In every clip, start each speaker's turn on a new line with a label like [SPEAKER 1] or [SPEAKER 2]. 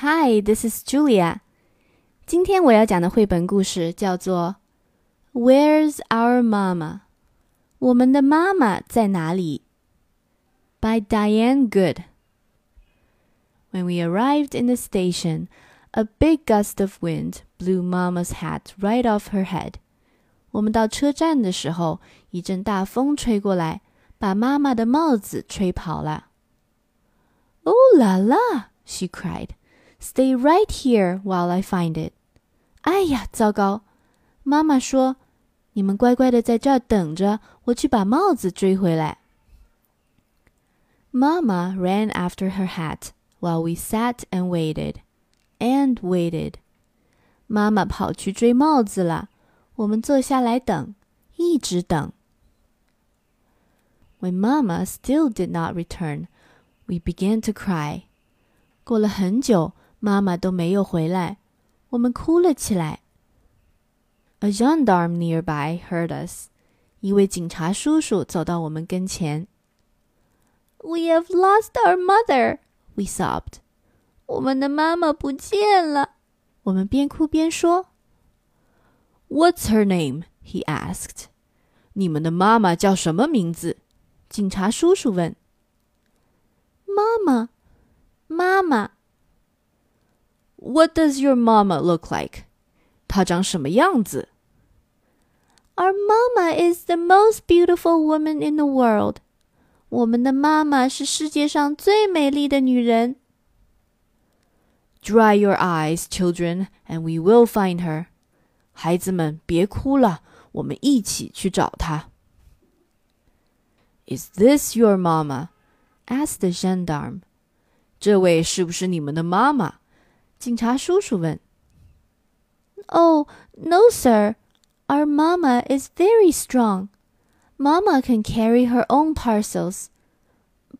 [SPEAKER 1] Hi, this is Julia. 今天我要讲的绘本故事叫做《Where's Our Mama》，我们的妈妈在哪里？By Diane Goode. When we arrived in the station, a big gust of wind blew Mama's hat right off her head. 我们到车站的时候，一阵大风吹过来，把妈妈的帽子吹跑了。Oh la la! She cried. Stay right here while I find it. 哎呀，糟糕！妈妈说：“你们乖乖的在这儿等着，我去把帽子追回来。” Mama ran after her hat while we sat and waited, and waited. 妈妈跑去追帽子了，我们坐下来等，一直等。When Mama still did not return, we began to cry. 过了很久， 妈妈都没有回来。我们哭了起来。A gendarme nearby heard us. 一位警察叔叔走到我们跟前。We have lost our mother, we sobbed. 我们的妈妈不见了。我们边哭边说。
[SPEAKER 2] What's her name? He asked. 你们的妈妈叫什么名字？
[SPEAKER 1] 警察叔叔问。妈妈，妈妈。
[SPEAKER 2] what does your mama look like? 她长什么样子？
[SPEAKER 1] Our mama is the most beautiful woman in the world. 我们的妈妈是世界上最美丽的女人。
[SPEAKER 2] Dry your eyes, children, and we will find her. 孩子们，别哭了，我们一起去找她。Is this your mama?
[SPEAKER 1] asked the gendarme.
[SPEAKER 2] 这位是不是你们的妈妈？
[SPEAKER 1] 警察叔叔问。Oh, no, sir. Our mamma is very strong. Mama can carry her own parcels.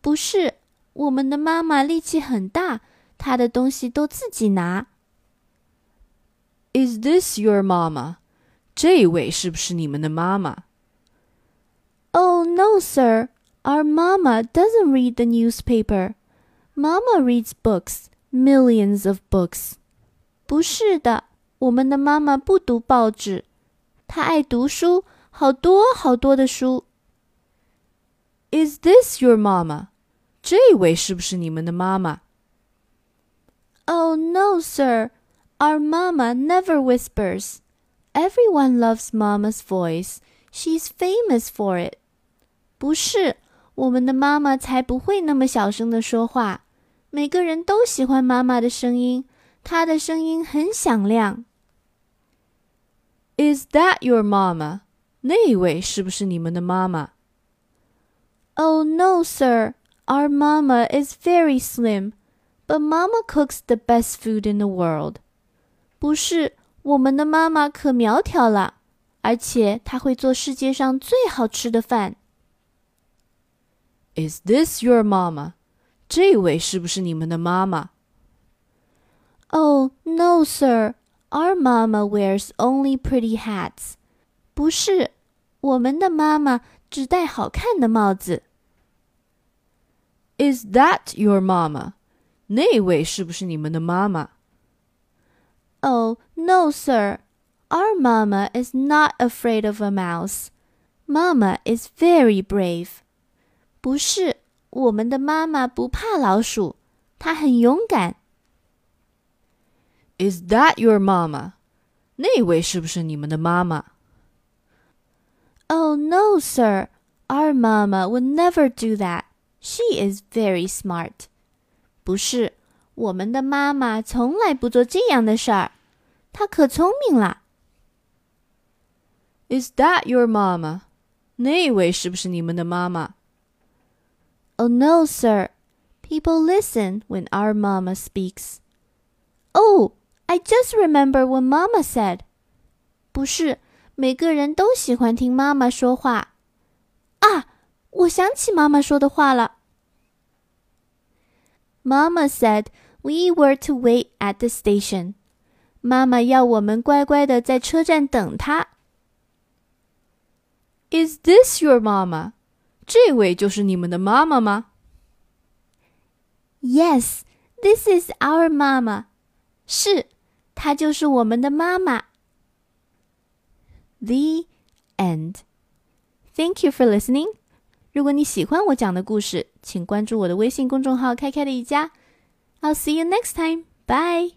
[SPEAKER 1] 不是，我们的妈妈力气很大，她的东西都自己拿。
[SPEAKER 2] Is this your mama? 这位是不是你们的妈妈？
[SPEAKER 1] Oh, no, sir. Our mama doesn't read the newspaper. Mama reads books millions of books。不是的，我们的妈妈不读报纸，她爱读书，好多好多的书。
[SPEAKER 2] Is this your mama？这位是不是你们的妈妈？
[SPEAKER 1] Oh no, sir. Our mama never whispers. Everyone loves mama's voice. She's famous for it. 不是，我们的妈妈才不会那么小声的说话。 每个人都喜欢妈妈的声音，她的声音很响亮。
[SPEAKER 2] Is that your mama？那位是不是你们的妈妈？
[SPEAKER 1] Oh no, sir. Our mama is very slim, but mama cooks the best food in the world. 不是，我们的妈妈可苗条了，而且她会做世界上最好吃的饭。
[SPEAKER 2] Is this your mama？ 这位是不是你们的妈妈？
[SPEAKER 1] Oh no, sir. Our mama wears only pretty hats. 不是，我们的妈妈只戴好看的帽子。
[SPEAKER 2] Is that your mama? 那位是不是你们的妈妈？
[SPEAKER 1] Oh no, sir. Our mama is not afraid of a mouse. Mama is very brave. 不是。 我们的妈妈不怕老鼠，她很勇敢。
[SPEAKER 2] Is that your mama？那位是不是你们的妈妈？
[SPEAKER 1] Oh no, sir. Our mama would never do that. She is very smart. 不是，我们的妈妈从来不做这样的事儿，她可聪明了。
[SPEAKER 2] Is that your mama？那位是不是你们的妈妈
[SPEAKER 1] ？Oh no, sir. People listen when our mamma speaks. Oh, I just remember what mamma said. 不是，每个人都喜欢听妈妈说话。啊，我想起妈妈说的话了。Mama said we were to wait at the station. 妈妈要我们乖乖的在车站等她。
[SPEAKER 2] Is this your mama? 这位就是你们的妈妈吗
[SPEAKER 1] ？Yes, This is our mama. 是，她就是我们的妈妈。The end. Thank you for listening. 如果你喜欢我讲的故事，请关注我的微信公众号“开开的一家”。I'll see you next time. Bye.